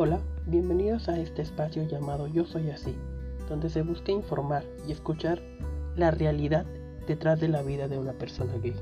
Hola, bienvenidos a este espacio llamado Yo Soy Así, donde se busca informar y escuchar la realidad detrás de la vida de una persona gay.